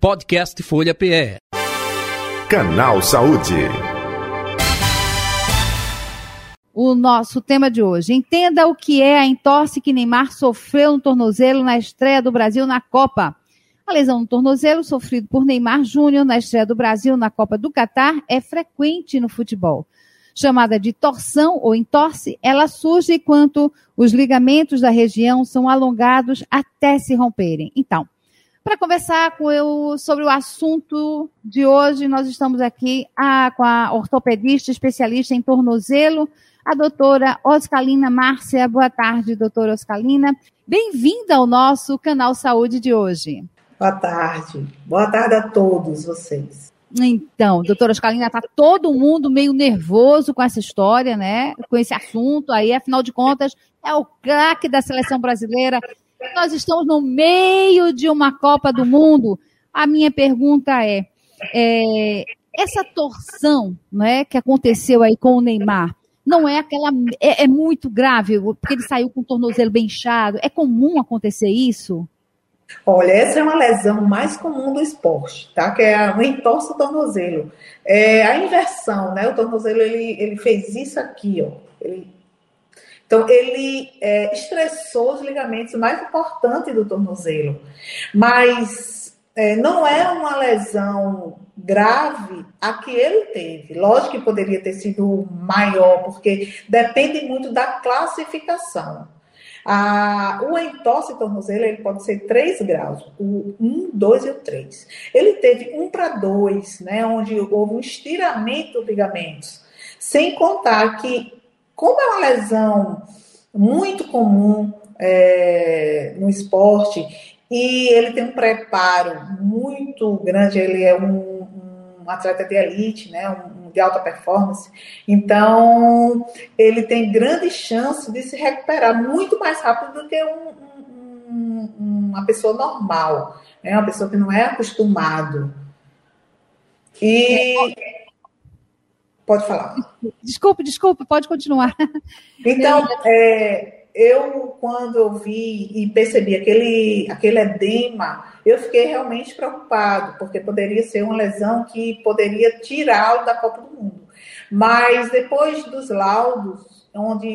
Podcast Folha PE. Canal Saúde. O nosso tema de hoje. Entenda o que é a entorse que Neymar sofreu no tornozelo na estreia do Brasil na Copa. A lesão no tornozelo sofrido por Neymar Júnior na estreia do Brasil na Copa do Catar é frequente no futebol. Chamada de torção ou entorse, ela surge quando os ligamentos da região são alongados até se romperem. Então, para conversar com eu sobre o assunto de hoje, nós estamos aqui ah, com a ortopedista especialista em tornozelo, a doutora Oscalina Márcia. Boa tarde, doutora Oscalina. Bem-vinda ao nosso canal Saúde de hoje. Boa tarde. Boa tarde a todos vocês. Então, doutora Oscalina, está todo mundo meio nervoso com essa história, né? Com esse assunto aí, afinal de contas, é o craque da seleção brasileira. Nós estamos no meio de uma Copa do Mundo. A minha pergunta é, é essa torção né, que aconteceu aí com o Neymar, não é aquela. É, é, muito grave, porque ele saiu com o tornozelo bem inchado. É comum acontecer isso? Olha, essa é uma lesão mais comum do esporte, tá? Que é o entorse tornozelo. É a inversão, né? O tornozelo ele, ele fez isso aqui, ó. Ele, então ele é, estressou os ligamentos mais importantes do tornozelo, mas é, não é uma lesão grave a que ele teve. Lógico que poderia ter sido maior, porque depende muito da classificação. A, o entorse tornozelo ele pode ser 3 graus, o 1, 2 e o 3. Ele teve 1 para 2, né, onde houve um estiramento dos ligamentos. Sem contar que, como é uma lesão muito comum é, no esporte, e ele tem um preparo muito grande, ele é um, um atleta de elite, né, um, de alta performance. Então, ele tem grande chance de se recuperar muito mais rápido do que um, um, uma pessoa normal, né? uma pessoa que não é acostumado. E. Pode falar. Desculpe, desculpe, pode continuar. Então, é, eu, quando eu vi e percebi aquele, aquele edema, eu fiquei realmente preocupado, porque poderia ser uma lesão que poderia tirá-lo da Copa do Mundo. Mas depois dos laudos, onde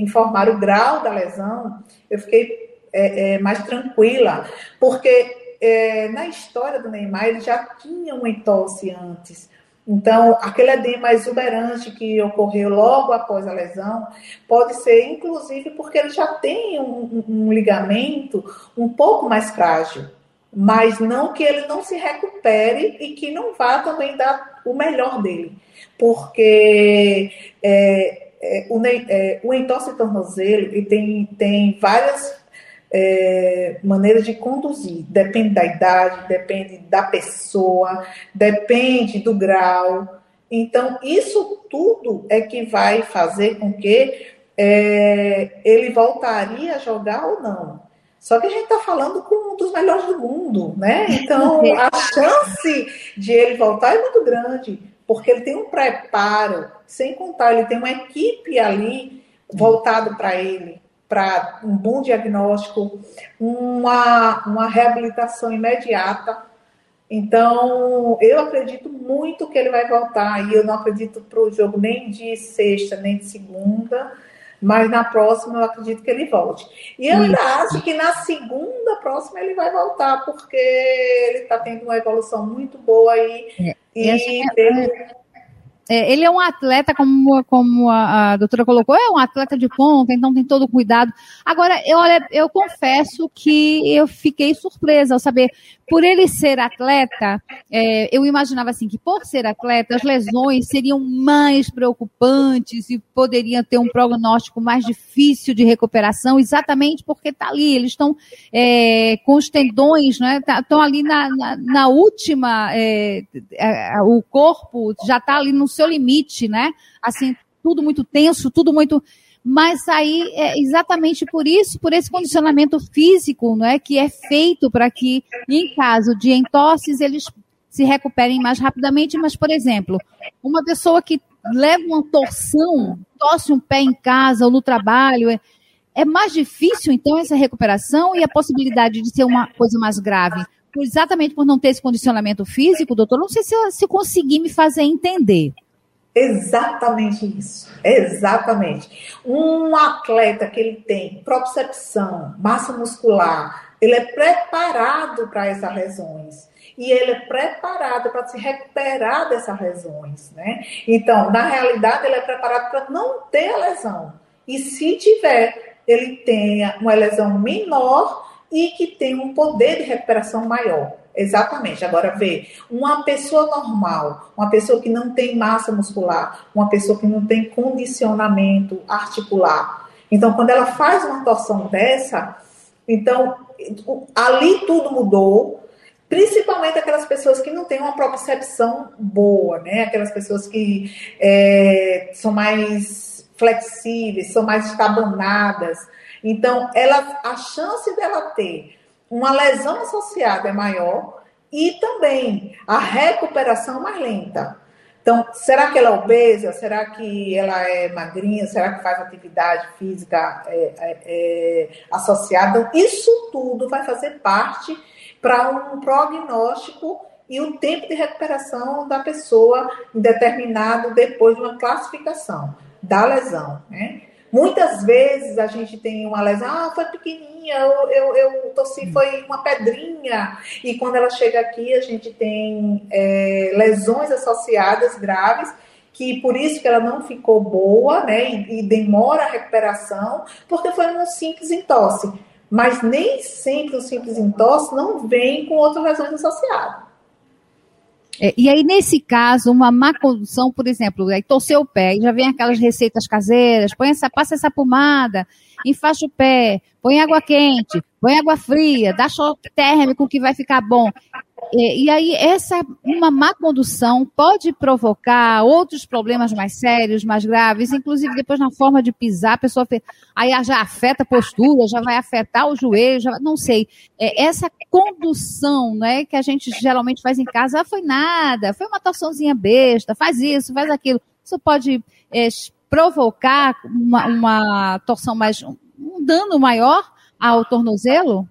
informaram o grau da lesão, eu fiquei é, é, mais tranquila, porque é, na história do Neymar ele já tinha uma entorse antes. Então, aquele edema exuberante que ocorreu logo após a lesão pode ser, inclusive, porque ele já tem um, um, ligamento um pouco mais frágil, mas não que ele não se recupere e que não vá também dar o melhor dele, porque é, é, o, é, o entorse tornozelo ele tem, tem várias é, maneira de conduzir. Depende da idade, depende da pessoa, depende do grau. Então, isso tudo é que vai fazer com que é, ele voltaria a jogar ou não. Só que a gente está falando com um dos melhores do mundo, né? Então, a chance de ele voltar é muito grande, porque ele tem um preparo, sem contar, ele tem uma equipe ali voltado para ele para um bom diagnóstico, uma, uma reabilitação imediata. Então, eu acredito muito que ele vai voltar. E eu não acredito para o jogo nem de sexta, nem de segunda. Mas na próxima eu acredito que ele volte. E eu ainda acho que na segunda próxima ele vai voltar, porque ele está tendo uma evolução muito boa aí. É. E, e teve é, ele é um atleta, como, como a, a, doutora colocou, é um atleta de ponta, então tem todo o cuidado. Agora, eu, olha, eu confesso que eu fiquei surpresa ao saber, por ele ser atleta, é, eu imaginava assim que por ser atleta, as lesões seriam mais preocupantes e poderiam ter um prognóstico mais difícil de recuperação, exatamente porque está ali, eles estão é, com os tendões, né? Estão tá, ali na, na, na última, é, o corpo já está ali no seu limite, né? Assim, tudo muito tenso, tudo muito mas aí é exatamente por isso, por esse condicionamento físico, não é, que é feito para que, em caso de entorses, eles se recuperem mais rapidamente. Mas, por exemplo, uma pessoa que leva uma torção, torce um pé em casa ou no trabalho, é, é mais difícil, então, essa recuperação e a possibilidade de ser uma coisa mais grave exatamente por não ter esse condicionamento físico, doutor, não sei se eu se conseguir me fazer entender. Exatamente isso. Exatamente. Um atleta que ele tem propriocepção, massa muscular, ele é preparado para essas lesões. E ele é preparado para se recuperar dessas lesões, né? Então, na realidade, ele é preparado para não ter a lesão. E se tiver, ele tenha uma lesão menor e que tenha um poder de recuperação maior. Exatamente. Agora, vê, uma pessoa normal, uma pessoa que não tem massa muscular, uma pessoa que não tem condicionamento articular. Então, quando ela faz uma torção dessa, então, ali tudo mudou, principalmente aquelas pessoas que não têm uma propriocepção boa, né? Aquelas pessoas que é, são mais flexíveis, são mais estabanadas. Então, ela, a chance dela ter uma lesão associada é maior e também a recuperação mais lenta. Então, será que ela é obesa? Será que ela é magrinha? Será que faz atividade física é, é, é, associada? Isso tudo vai fazer parte para um prognóstico e o tempo de recuperação da pessoa determinado depois de uma classificação da lesão. Né? Muitas vezes a gente tem uma lesão, ah, foi pequenininha, eu, eu, eu tossi, hum. foi uma pedrinha. E quando ela chega aqui, a gente tem é, lesões associadas graves, que por isso que ela não ficou boa, né, e, e demora a recuperação, porque foi um simples entosse. Mas nem sempre o simples entosse não vem com outras lesões associadas. É, e aí, nesse caso, uma má condução, por exemplo, aí torceu o pé, e já vem aquelas receitas caseiras, põe essa, passa essa pomada, enfaixa o pé, põe água quente, põe água fria, dá choque térmico que vai ficar bom. E, e, aí, essa uma má condução pode provocar outros problemas mais sérios, mais graves, inclusive depois na forma de pisar, a pessoa aí já afeta a postura, já vai afetar o joelho, já, não sei. É, essa condução né, que a gente geralmente faz em casa, ah, foi nada, foi uma torçãozinha besta, faz isso, faz aquilo. Isso pode é, provocar uma, uma torção mais, um dano maior ao tornozelo?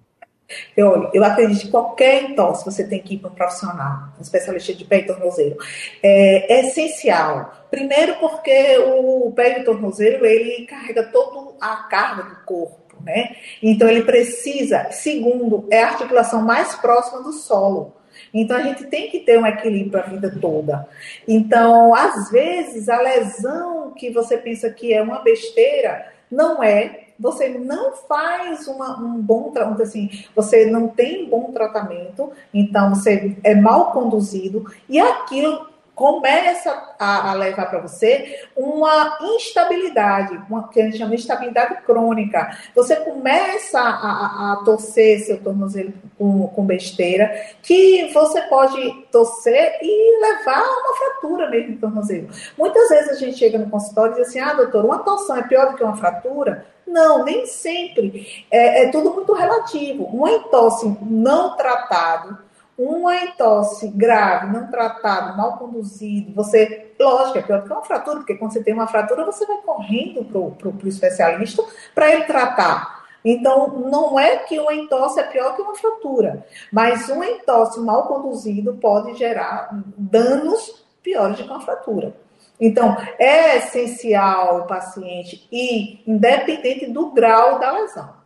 Eu, eu acredito que qualquer entorse você tem que ir para um profissional, um especialista de pé e tornozelo. É, é essencial. Primeiro porque o pé e o tornozelo, ele carrega toda a carga do corpo, né? Então ele precisa, segundo, é a articulação mais próxima do solo. Então a gente tem que ter um equilíbrio a vida toda. Então, às vezes, a lesão que você pensa que é uma besteira, não é, você não faz uma, um bom tratamento, assim, você não tem bom tratamento, então você é mal conduzido, e aquilo começa a, a levar para você uma instabilidade, uma, que a gente chama de instabilidade crônica. Você começa a, a, a torcer seu tornozelo com, com, besteira, que você pode torcer e levar uma fratura mesmo do tornozelo. Muitas vezes a gente chega no consultório e diz assim, ah, doutor, uma torção é pior do que uma fratura? Não, nem sempre. É, é tudo muito relativo. Um entosse não tratado, uma entosse grave, não tratado, mal conduzido, você, lógico, é pior que uma fratura, porque quando você tem uma fratura, você vai correndo para o especialista para ele tratar. Então, não é que uma entosse é pior que uma fratura, mas um entosse mal conduzido pode gerar danos piores do que uma fratura. Então, é essencial o paciente ir, independente do grau da lesão.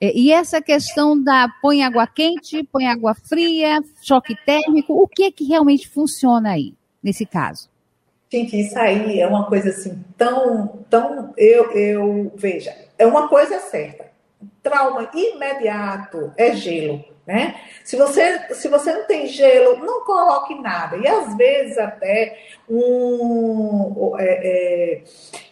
É, e essa questão da põe água quente, põe água fria, choque térmico, o que é que realmente funciona aí, nesse caso? Gente, isso aí é uma coisa assim tão, tão, eu, eu, veja, é uma coisa certa. Trauma imediato é gelo né? Se você, se você não tem gelo, não coloque nada. E às vezes até um, é, é,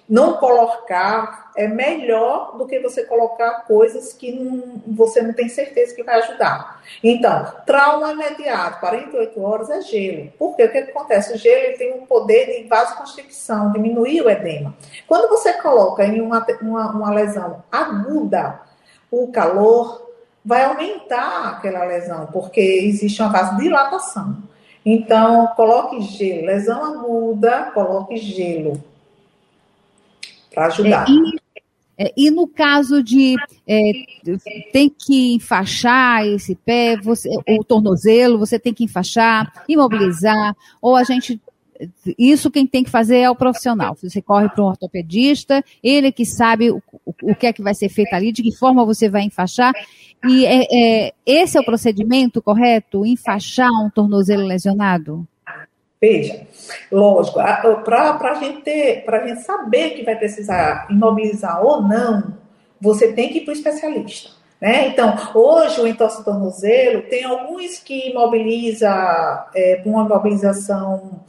não colocar é melhor do que você colocar coisas que não, você não tem certeza que vai ajudar. Então, trauma imediato, 48 horas é gelo. Porque o que acontece? O gelo tem um poder de vasoconstricção, diminuir o edema. Quando você coloca em uma, uma, uma lesão aguda, o calor vai aumentar aquela lesão, porque existe uma vasodilatação. Então, coloque gelo. Lesão aguda, coloque gelo. Para ajudar. É, É, e no caso de é, tem que enfaixar esse pé, você, o tornozelo, você tem que enfaixar, imobilizar, ou a gente isso quem tem que fazer é o profissional. Você corre para um ortopedista, ele que sabe o, o, que é que vai ser feito ali, de que forma você vai enfaixar. E é, é, esse é o procedimento correto? Enfaixar um tornozelo lesionado? Veja, lógico, para a gente ter, para a gente saber que vai precisar imobilizar ou não, você tem que ir para o especialista. Né? Então, hoje o entorse tornozelo tem alguns que imobiliza é, uma imobilização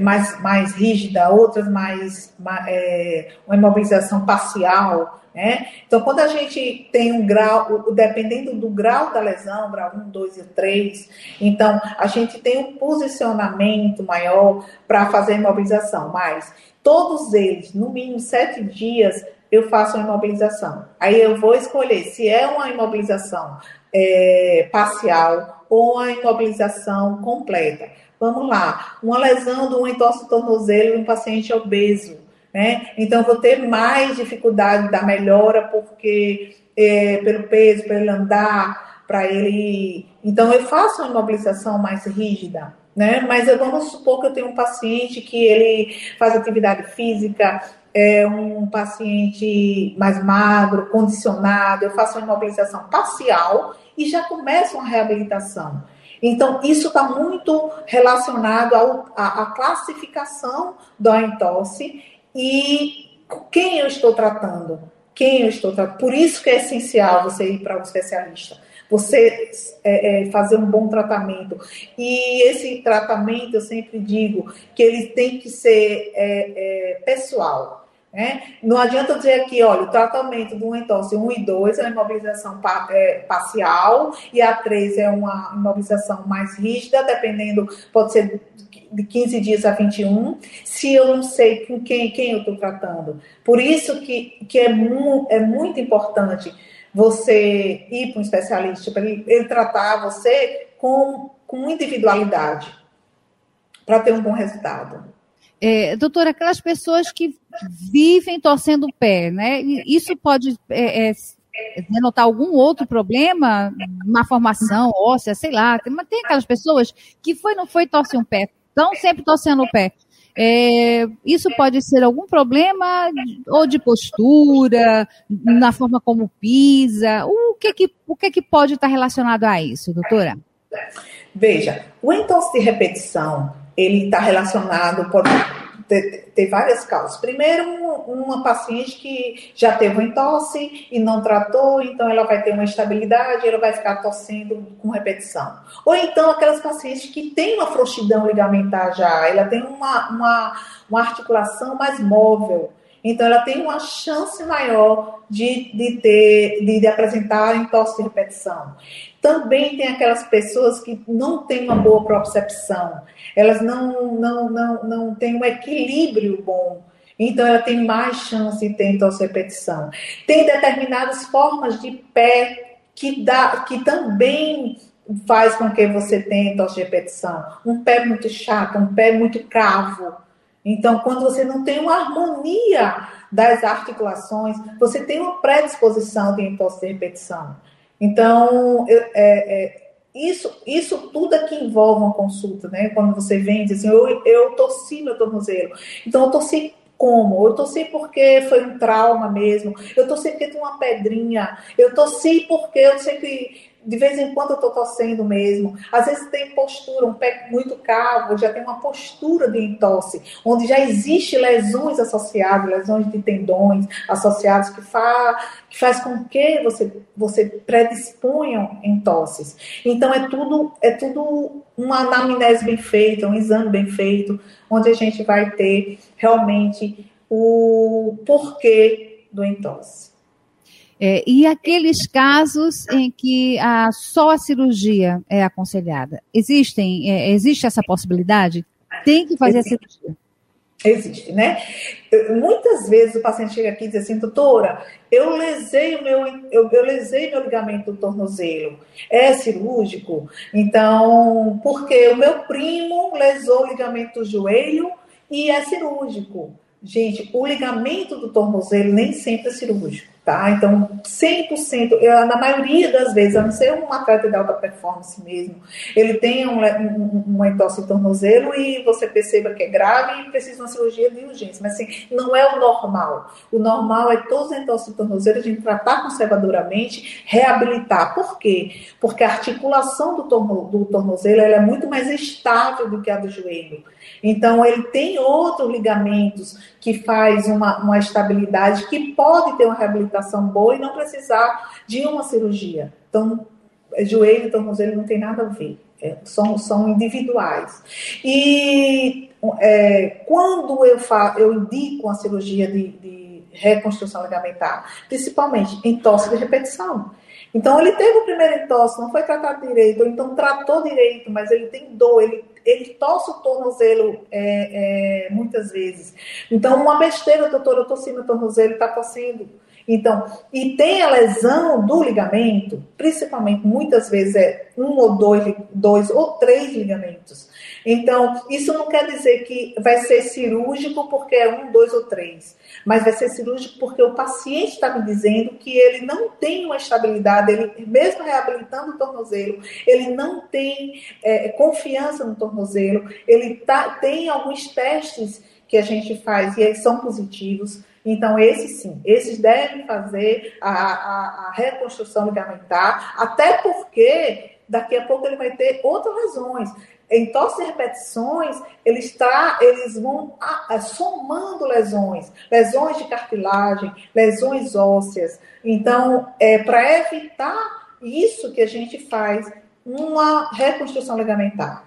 mais, mais rígida, outras mais, mais é, uma imobilização parcial. Né? Então, quando a gente tem um grau, dependendo do grau da lesão, grau 1, 2 e 3, então a gente tem um posicionamento maior para fazer a imobilização, mas todos eles, no mínimo sete dias, eu faço uma imobilização. Aí eu vou escolher se é uma imobilização é, parcial ou uma imobilização completa. Vamos lá, uma lesão do entorse tornozelo em um paciente obeso né? Então, vou ter mais dificuldade da melhora porque é, pelo peso, para ele andar, para ele. Então, eu faço uma imobilização mais rígida. Né? Mas eu, vamos supor que eu tenho um paciente que ele faz atividade física, é um paciente mais magro, condicionado, eu faço uma imobilização parcial e já começo uma reabilitação. Então, isso está muito relacionado à classificação da entorse e quem eu estou tratando? Quem eu estou tratando? Por isso que é essencial você ir para um especialista. Você é, é, fazer um bom tratamento. E esse tratamento, eu sempre digo, que ele tem que ser é, é pessoal. Né? Não adianta dizer aqui, olha, o tratamento do entorse 1 e 2 é uma imobilização é, parcial e a 3 é uma imobilização mais rígida, dependendo, pode ser de 15 dias a 21, se eu não sei com quem, quem eu estou tratando. Por isso que, que é, mu, é muito importante você ir para um especialista, para ele, ele tratar você com, com individualidade, para ter um bom resultado. É, doutora, aquelas pessoas que vivem torcendo o pé, né? Isso pode é, é, denotar algum outro problema, uma formação óssea, sei lá. Mas tem aquelas pessoas que foi, não foi, torce um pé, estão sempre torcendo o pé. É, isso pode ser algum problema ou de postura, na forma como pisa. O que que, o que, que pode estar relacionado a isso, doutora? Veja, o entorse de repetição, ele está relacionado, pode ter, várias causas. Primeiro, uma paciente que já teve um entorse e não tratou, então ela vai ter uma estabilidade, ela vai ficar tossendo com repetição. Ou então aquelas pacientes que têm uma frouxidão ligamentar já, ela tem uma, uma, uma articulação mais móvel. Então, ela tem uma chance maior de, de, ter, de, de apresentar entorse de repetição. Também tem aquelas pessoas que não têm uma boa propriocepção, elas não, não, não, não têm um equilíbrio bom. Então, ela tem mais chance de ter repetição. Tem determinadas formas de pé que, dá, que também faz com que você tenha repetição. Um pé muito chato, um pé muito cravo. Então, quando você não tem uma harmonia das articulações, você tem uma predisposição de repetição. Então, eu, é, é, isso, isso tudo é que envolve uma consulta, né? Quando você vem diz assim, eu, eu torci meu tornozelo. Então, eu torci como? Eu torci porque foi um trauma mesmo. Eu torci porque tem uma pedrinha. Eu torci porque eu sempre de vez em quando eu estou torcendo mesmo. Às vezes tem postura, um pé muito cavo, já tem uma postura de entorse, onde já existe lesões associadas, lesões de tendões associados que, fa, que faz com que você, você predisponha entorses. Então é tudo, é tudo uma anamnese bem feita, um exame bem feito, onde a gente vai ter realmente o porquê do entorse. É, e aqueles casos em que a, só a cirurgia é aconselhada, existem, é, existe essa possibilidade? Tem que fazer existe. a cirurgia? Existe, né? Muitas vezes o paciente chega aqui e diz assim, doutora, eu lesei o meu, eu, eu lesei meu ligamento do tornozelo. É cirúrgico? Então, porque o meu primo lesou o ligamento do joelho e é cirúrgico. Gente, o ligamento do tornozelo nem sempre é cirúrgico tá? Então, 100%, eu, na maioria das vezes, a não ser um atleta de alta performance mesmo, ele tem um, um, uma entorse tornozelo e você perceba que é grave e precisa de uma cirurgia de urgência, mas assim, não é o normal. O normal é todos os entorses de tornozelo a gente tratar conservadoramente, reabilitar. Por quê? Porque a articulação do, torno, do tornozelo é muito mais estável do que a do joelho. Então, ele tem outros ligamentos que faz uma, uma estabilidade que pode ter uma reabilitação boa e não precisar de uma cirurgia. Então, joelho tornozelo não tem nada a ver. É, são, são individuais. E é, quando eu, fa eu indico a cirurgia de, de reconstrução ligamentar, principalmente em tosse de repetição. Então, ele teve o primeiro entorse, não foi tratado direito, ou então tratou direito, mas ele tem dor, ele, ele torce o tornozelo é, é, muitas vezes. Então, uma besteira, doutor, eu torci no tornozelo, está tossindo. Então, e tem a lesão do ligamento, principalmente, muitas vezes é um ou dois, dois ou três ligamentos. Então, isso não quer dizer que vai ser cirúrgico porque é um, dois ou três, mas vai ser cirúrgico porque o paciente está me dizendo que ele não tem uma estabilidade, ele mesmo reabilitando o tornozelo, ele não tem é, confiança no tornozelo, ele tá, tem alguns testes que a gente faz e eles são positivos. Então, esses sim, esses devem fazer a, a, a reconstrução ligamentar, até porque daqui a pouco ele vai ter outras lesões. Em tosse e repetições, eles, tra eles vão somando lesões, lesões de cartilagem, lesões ósseas. Então, é para evitar isso que a gente faz uma reconstrução ligamentar.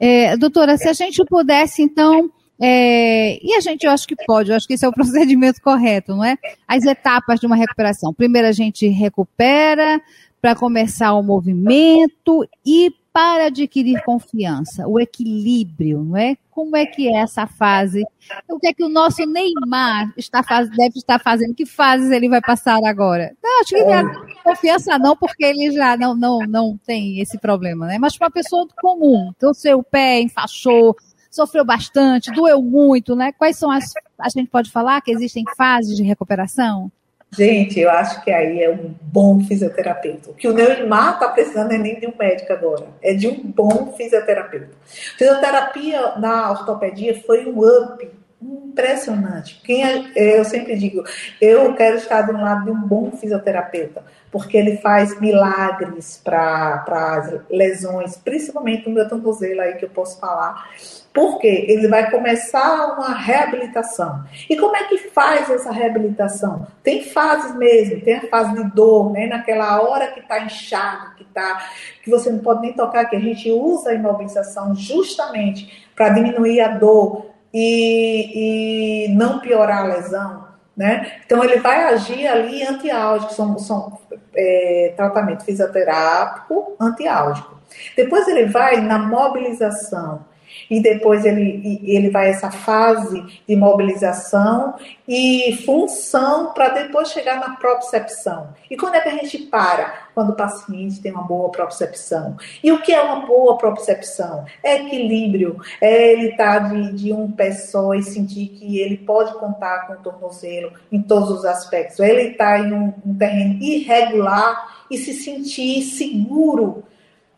É, doutora, se a gente pudesse, então, é, e a gente, eu acho que pode, eu acho que esse é o procedimento correto, não é? As etapas de uma recuperação. Primeiro a gente recupera para começar o movimento e para adquirir confiança, o equilíbrio, não é? Como é que é essa fase? O que é que o nosso Neymar está faz, deve estar fazendo? Que fases ele vai passar agora? Não, acho que é. confiança não, porque ele já não, não, não tem esse problema, né? Mas para uma pessoa comum, então seu pé enfaixou, sofreu bastante, doeu muito, né? Quais são as. A gente pode falar que existem fases de recuperação? Gente, eu acho que aí é um bom fisioterapeuta. O que o Neymar está precisando é nem de um médico agora, é de um bom fisioterapeuta. Fisioterapia na ortopedia foi um up impressionante. Quem é, eu sempre digo, eu quero estar do lado de um bom fisioterapeuta, porque ele faz milagres para as lesões, principalmente no meu tornozelo aí que eu posso falar porque ele vai começar uma reabilitação. E como é que faz essa reabilitação? Tem fases mesmo, tem a fase de dor, né? Naquela hora que está inchado, que tá, que você não pode nem tocar, que a gente usa a imobilização justamente para diminuir a dor e, e não piorar a lesão. Né? Então ele vai agir ali antiálgico, são, são é, tratamento fisioterápico antiálgico. Depois ele vai na mobilização e depois ele, ele vai essa fase de mobilização e função para depois chegar na propriocepção. E quando é que a gente para? Quando o paciente tem uma boa propriocepção. E o que é uma boa propriocepção? É equilíbrio, é ele estar tá de, de um pé só e sentir que ele pode contar com o tornozelo em todos os aspectos. Ele está em um, um terreno irregular e se sentir seguro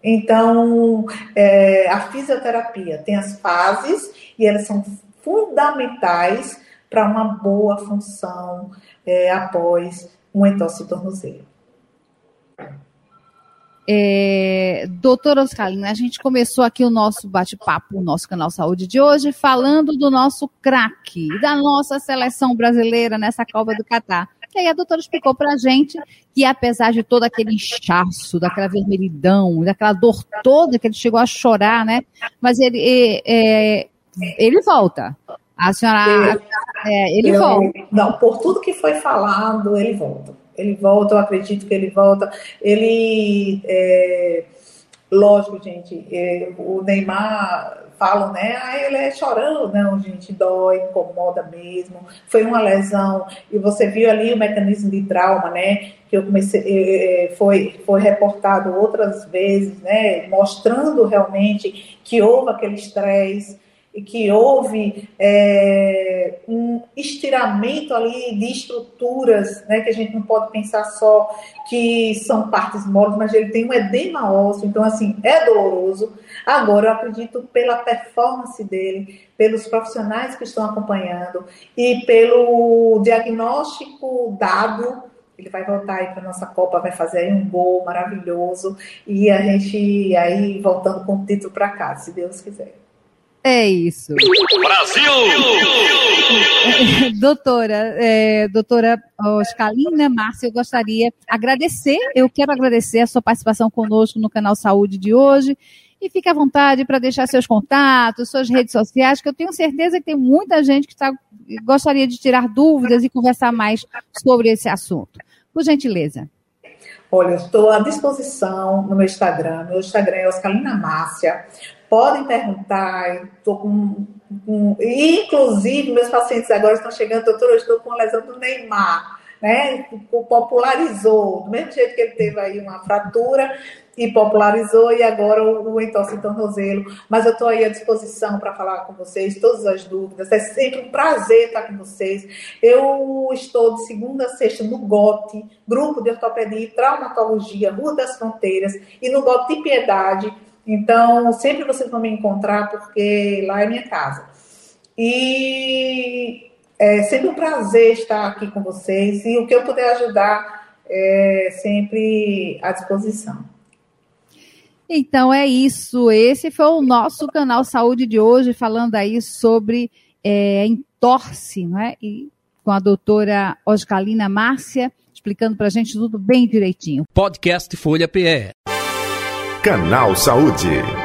então, é, a fisioterapia tem as fases e elas são fundamentais para uma boa função é, após um entorse tornozelo. É, doutora Oscarina, a gente começou aqui o nosso bate-papo, o nosso canal Saúde de hoje, falando do nosso craque, da nossa seleção brasileira nessa Copa do Catar. E aí a doutora explicou para a gente que apesar de todo aquele inchaço, daquela vermelhidão, daquela dor toda que ele chegou a chorar, né? Mas ele, é, ele volta. A senhora, é, ele eu, volta. Não, por tudo que foi falado, ele volta. Ele volta, eu acredito que ele volta. Ele, é, lógico, gente, é, o Neymar falam, né? Ah, ele é chorão. Não, gente, dói, incomoda mesmo. Foi uma lesão. E você viu ali o mecanismo de trauma, né? Que eu comecei, foi, foi reportado outras vezes, né? Mostrando realmente que houve aquele estresse. e que houve é, um estiramento ali de estruturas, né, que a gente não pode pensar só que são partes moles, mas ele tem um edema ósseo, então assim, é doloroso. Agora, eu acredito pela performance dele, pelos profissionais que estão acompanhando e pelo diagnóstico dado, ele vai voltar aí para nossa Copa, vai fazer aí um gol maravilhoso e a gente aí voltando com o título para casa, se Deus quiser. É isso. Brasil! doutora, é, doutora Oscalina Márcia, eu gostaria de agradecer, eu quero agradecer a sua participação conosco no canal Saúde de hoje. E fique à vontade para deixar seus contatos, suas redes sociais, que eu tenho certeza que tem muita gente que tá, gostaria de tirar dúvidas e conversar mais sobre esse assunto. Por gentileza. Olha, estou à disposição no meu Instagram. Meu Instagram é Oscalina Márcia podem perguntar. Estou com, com, inclusive, meus pacientes agora estão chegando, doutor, eu estou com a lesão do Neymar, né? Popularizou, do mesmo jeito que ele teve aí uma fratura e popularizou, e agora o, o entorse tornozelo. Mas eu estou aí à disposição para falar com vocês, todas as dúvidas. É sempre um prazer estar com vocês. Eu estou de segunda a sexta no GOT, Grupo de Ortopedia e Traumatologia, Rua das Fronteiras, e no GOT de Piedade então, sempre vocês vão me encontrar, porque lá é minha casa. E é sempre um prazer estar aqui com vocês. E o que eu puder ajudar é sempre à disposição. Então é isso. Esse foi o nosso canal Saúde de hoje, falando aí sobre é, entorse, não é? E com a doutora Oscalina Márcia, explicando para a gente tudo bem direitinho. Podcast Folha PE. Canal Saúde.